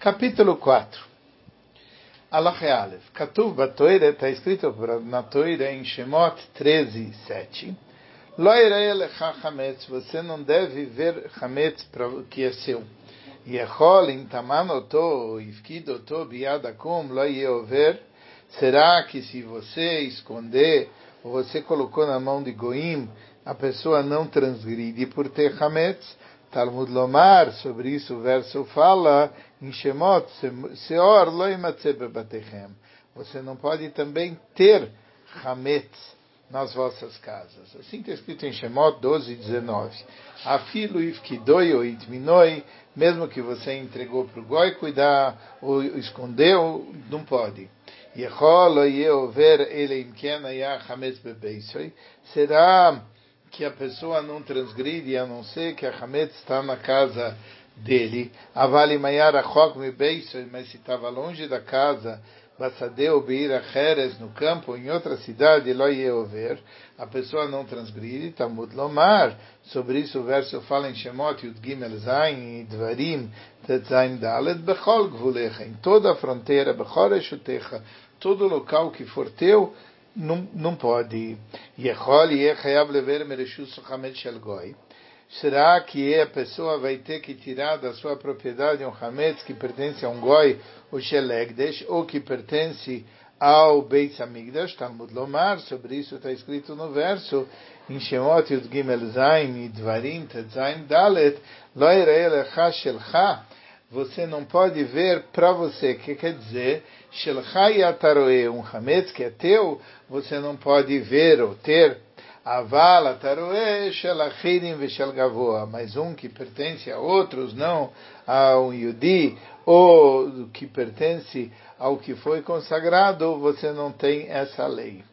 Capítulo 4 Alach Aleph. Katuv Batoira está escrito na Toira em Shemot 13, 7. Você não deve ver Hametz que é seu. Yechol in tamanoto, ifkidoto biadakum, lo yeover. Será que se você esconder, ou você colocou na mão de Goim, a pessoa não transgride por ter Hametz? Talmud Lomar, sobre isso o verso fala em Shemot, Seor batechem. Você não pode também ter Hametz nas vossas casas. Assim está escrito em Shemot 12, 19. Afilo ifkidoi ou itminoi, mesmo que você entregou para o goi cuidar ou escondeu, não pode. Será que a pessoa não transgride, a não ser que a Hametz está na casa dele. Avali Mayara mas se estava longe da casa, Basadeu Beira Jerez, no campo, em outra cidade, Loyeover, a pessoa não transgride, Talmud Lomar. Sobre isso o verso fala em Shemot, Yud Gimel Zain, Dvarim, Tetzain Dalet, Bechol Gvulecha, em toda a fronteira, Bechol Eshutecha, todo local que for teu, não, não pode. Será que a pessoa vai ter que tirar da sua propriedade um hametz que pertence a um goi, o shelegdesh, ou que pertence ao Beitz Amigdash, Talmud Lomar, sobre isso está escrito no verso, em Shemot Yud Gimel Zain, Dvarim, Tetzain Dalet, Lo Elecha Shelcha, você não pode ver para você, que quer dizer, Shelcha Yataroe, um hametz que é teu, você não pode ver ou ter. Aval ataroe shel achirim veshel gavoa, mas um que pertence a outros, não a um yudi, ou que pertence ao que foi consagrado, você não tem essa lei.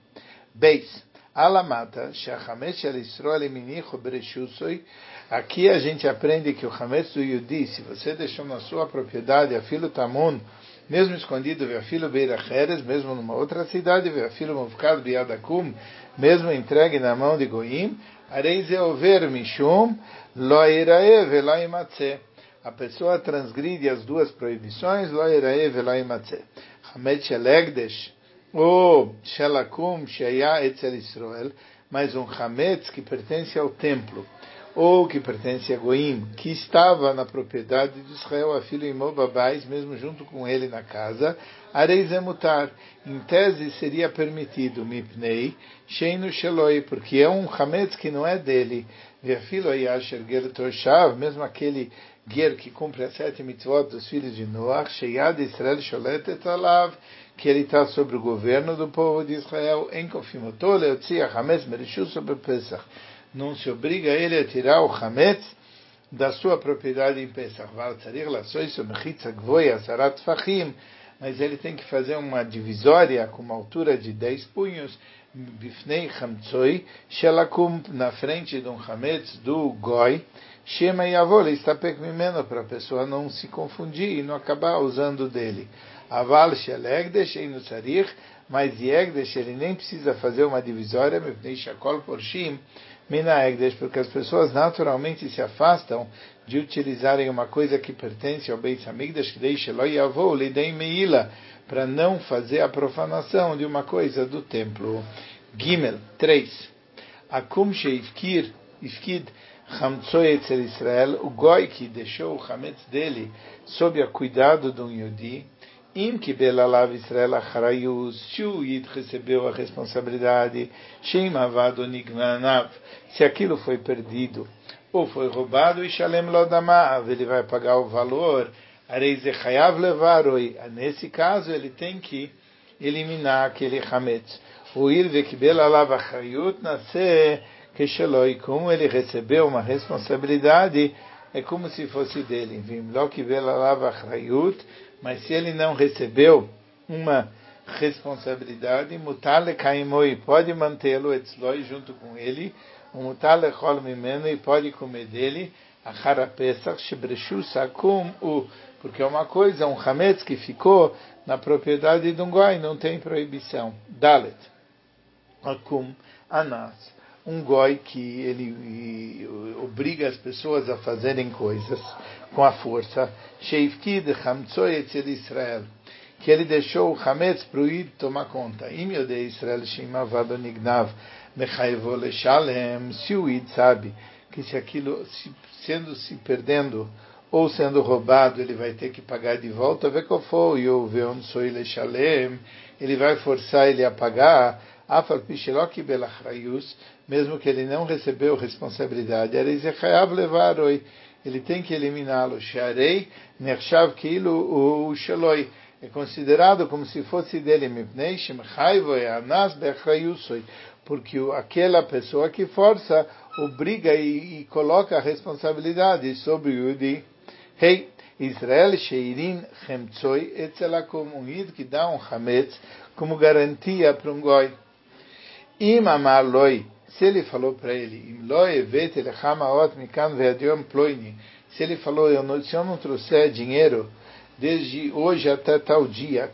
Beis, alamata, shachamesh shel Israel minicho bereshusoi, aqui a gente aprende que o chametz do yudi, se você deixou na sua propriedade a filo tamun, mesmo escondido, filho beira Jerez, mesmo numa outra cidade, filho mufkad biadakum, mesmo entregue na mão de Goim, areize over mishum, lo irae velo imatze. A pessoa transgride as duas proibições, lo irae velo imatze. Hamed shelegdesh, ou shelakum sheya etzel Israel, mas um hametz que pertence ao templo ou que pertence a Goim, que estava na propriedade de Israel, a filha Imobabais, mesmo junto com ele na casa, Areizemutar, em tese seria permitido, Mipnei, Sheinu Sheloi, porque é um Hametz que não é dele, Veafilo Yasher Ger Toshav, mesmo aquele Ger que cumpre as sete mitzvot dos filhos de Noach, Sheyad Israel Sholet Etalav, que ele está sobre o governo do povo de Israel, em Kofimotol, Eotzia Hametz Merishu sobre Pesach não se obriga ele a tirar o Hametz da sua propriedade em Pesach. Mas ele tem que fazer uma divisória com uma altura de 10 punhos, bifnei chamtsoi, shelakum, na frente de um Hametz do Goi, Shema Yavol, estapek mimeno, para a pessoa não se confundir e não acabar usando dele. Aval shelegdesh einu sarich, mas Yegdesh ele nem precisa fazer uma divisória, mipnei shakol porshim, Minaegdesh, porque as pessoas naturalmente se afastam de utilizarem uma coisa que pertence ao Beit Hamikdash, que deixa loyavou, lidei meila, para não fazer a profanação de uma coisa do templo. Gimel 3. Akum sheifkir, ifkid, Hamtsoy Israel, o goi que deixou o Hametz dele sob a cuidado de um Yudi, Im que belalav Israel acharayus, se o Yid recebeu a responsabilidade, Shem avado nigmanav, se aquilo foi perdido ou foi roubado, Ishalem lodamav, ele vai pagar o valor, areizechayav levaroi, nesse caso ele tem que eliminar aquele hametz. O Irve que belalav acharayut nasce que sheloi, como ele recebeu uma responsabilidade, é como se fosse dele. Mas se ele não recebeu uma responsabilidade, mutale kaimoi, pode mantê-lo etzloi junto com ele, o mutale mimeno, e pode comer dele, achara pesach, shebreshu sakum, u, porque é uma coisa, um hametz que ficou na propriedade de um goi, não tem proibição. Dalet, akum, anas, um goi que ele obriga as pessoas a fazerem coisas com a força, Sheifkid Hamtsoy Etzel Israel, que ele deixou o Hametz para o Ir tomar conta. Im Yodei Israel Shimavad Nignav se o Id sabe que se aquilo, se, sendo se perdendo ou sendo roubado, ele vai ter que pagar de volta, Vekofo Yoveon Soy Leshalem, ele vai forçar ele a pagar, Afal Pishelok Belachrayus, mesmo que ele não recebeu responsabilidade, ele tem que eliminá-lo. Sharei. É considerado como se fosse dele, porque aquela pessoa que força obriga e, e coloca a responsabilidade sobre o Yudi. Hey, Israel Sheirin Chemtsoi Etzelakum, um que dá um Hametz como garantia para um goi. Im amar loi, se ele falou para ele, se ele falou, eu não, se eu não trouxer dinheiro desde hoje até tal dia,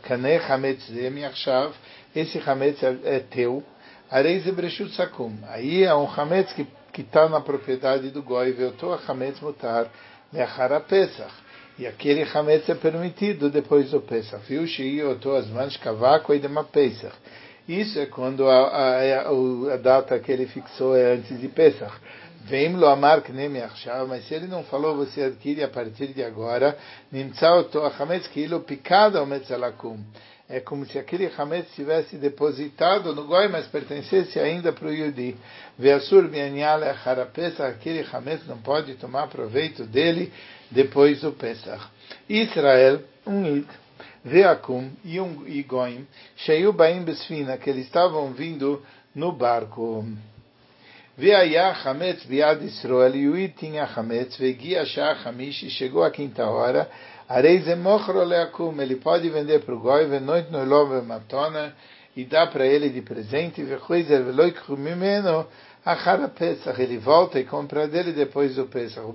esse hametz é, é teu, areis ebreshut sakum, aí é um hametz que está na propriedade do goi, ve'oto hametz mutar leachar pesach. E aquele hametz é permitido depois do Pesach. Viu? Shei oto azman shkavako idema Pesach. Isso é quando a, a, a, data que ele fixou é antes de Pesach. Vem lo amar que nem me achava, mas se ele não falou, você adquire a partir de agora. É como se aquele hametz tivesse depositado no goi, mas pertencesse ainda para o yudi. Veasur bianyale achara Pesach, aquele hametz não pode tomar proveito dele depois do Pesach. Israel, um it Veakum e Igoim, Sheiu Baim Besfina, que eles estavam vindo no barco. Veaya Hametz Biad Israel, Yui tinha Hametz, Vegia Shah Hamish, chegou a quinta hora, Areize Mochro Leakum, ele pode vender para o Goi, Venoit Noilov Matona, e dá para ele de presente, ele volta e compra dele depois do Pesach, o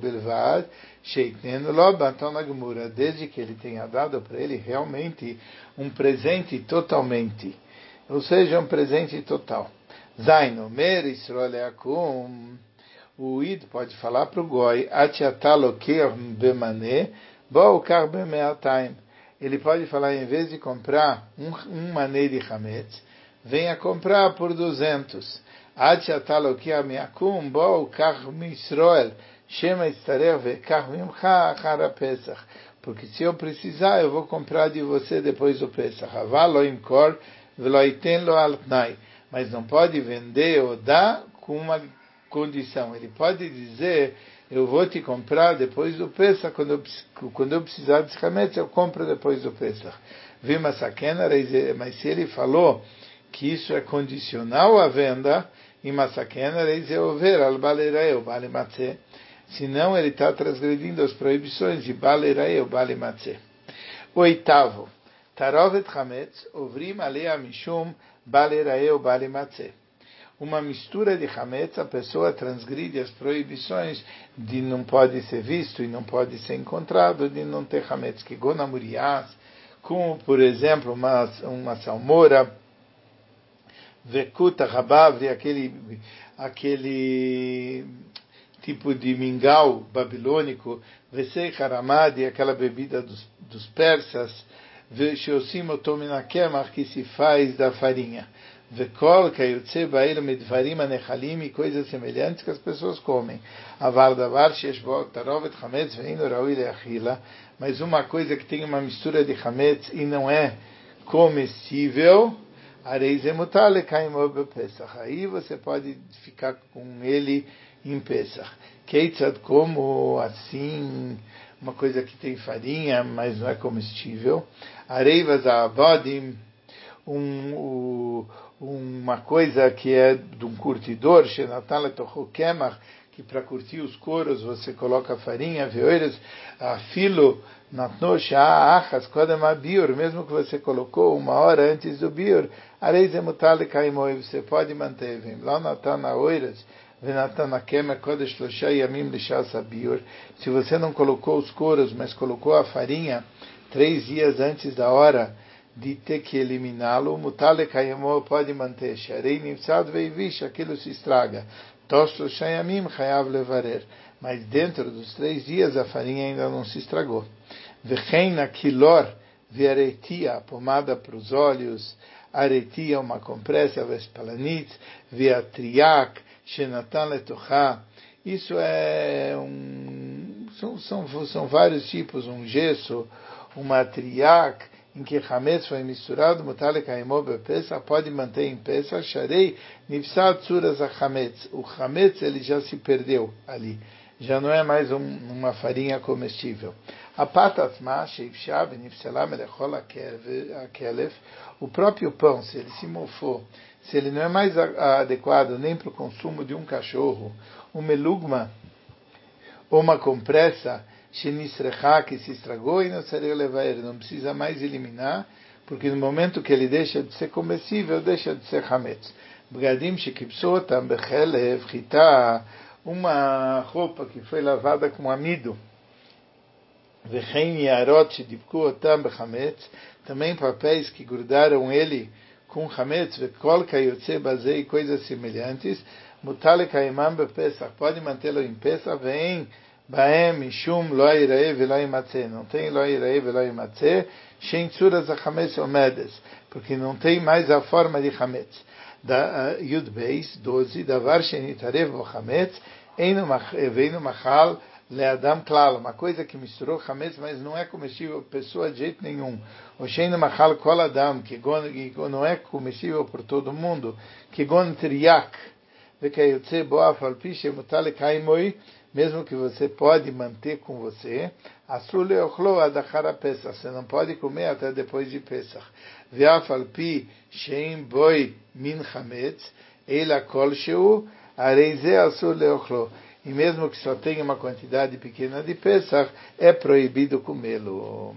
Agmura, desde que ele tenha dado para ele realmente um presente totalmente, ou seja, um presente total. Zaino, Mer Israel Akum, o Id pode falar para o Goi, Atiataloker Bemane, Boukar Bemeataim. Ele pode falar, em vez de comprar um, um mané de Hametz, venha comprar por 200. Atiataloker Meakum, Boukar Misroel. Shema Istarer Vekar Mimcha Achara Pesach. Porque se eu precisar, eu vou comprar de você depois do Pesach. Imkor Lo. Mas não pode vender ou dar com uma condição. Ele pode dizer, eu vou te comprar depois do Pesach, quando eu, quando eu precisar de escamete, eu compro depois do Pesach. Vima Sakena, mas se ele falou que isso é condicional à venda, e Masakena, reis é over, al balereu, bale matzeh senão ele está transgredindo as proibições de Balerae ou Balematze. Oitavo, Tarovet Hametz, Ovrim Alea Mishum Balerae ou Balematze. Uma mistura de Hametz, a pessoa transgride as proibições de não pode ser visto e não pode ser encontrado, de não ter Hametz, que Gonamurias, como, por exemplo, uma, uma salmoura, Vekuta Rabavri, aquele, aquele tipo de mingau babilônico, Vesei Haramadi, aquela bebida dos, dos persas, Vesheosim Otominakemach, que se faz da farinha. Vekol Kayutse Bail Medvarim Anechalim e coisas semelhantes que as pessoas comem. Avar Davar Sheshbot Tarovet Hametz Veino Raui Leachila. Mas uma coisa que tem uma mistura de Hametz e não é comestível, Areis Emutale Kaimob Pesach. Aí você pode ficar com ele em Pesach. Keitzad, como assim, uma coisa que tem farinha, mas não é comestível. Areivas Abadim, um, uma coisa que é de um curtidor, que para curtir os coros você coloca farinha, veoiras, filo, natnosha, achas, biur, mesmo que você colocou uma hora antes do biur, areis kaimoi, você pode manter, vem lá na oiras, se você não colocou os coros, mas colocou a farinha três dias antes da hora de ter que eliminá-lo, mutale kayamo pode manter, sharei nifsad veivish, aquilo se estraga. Tosto shayamim chayav levarer. Mas dentro dos três dias a farinha ainda não se estragou. Vecheina kilor, viaretia, pomada para os olhos, aretia, uma compressa, vespalanit, viatriak, shenatan letochá. Isso é um, são, são, são vários tipos, um gesso, uma triak, em que Hametz foi misturado, Mutale Kaimó Bepesa, pode manter em Pesa, Sharei, Nifsat Suras Hametz. O Hametz ele já se perdeu ali, já não é mais um, uma farinha comestível. A patatma, sheivshav, nifselam, elechol akelef, o próprio pão, se ele se mofou, se ele não é mais adequado nem para o consumo de um cachorro, um melugma, ou uma compressa, shenisrecha, que se estragou, e levar ele, não precisa mais eliminar, porque no momento que ele deixa de ser comestível, deixa de ser hametz. Bgadim shekipsotam bechelev, chita, uma roupa que foi lavada com amido, também papéis que grudaram ele com chametz, vekol coisas semelhantes, pode mantê-lo em Pesach, vem baem mishum lo irae velo imatze, não tem lo irae velo imatze, shen tzuras hametz omedes, porque não tem mais a forma de chametz. Da Yud Beis, 12, davar shenitarev o chametz, veino machal, Leadam klal, uma coisa que misturou chametz, mas não é comestível pessoa de jeito nenhum. Machal que não é comestível por todo mundo, que gon triak, mesmo que você pode manter com você, você não pode comer até depois de pesach. Veaf alpi shein boi min chametz, eila kol sheu, areize asule ochlo e mesmo que só tenha uma quantidade pequena de Pesach, é proibido comê-lo.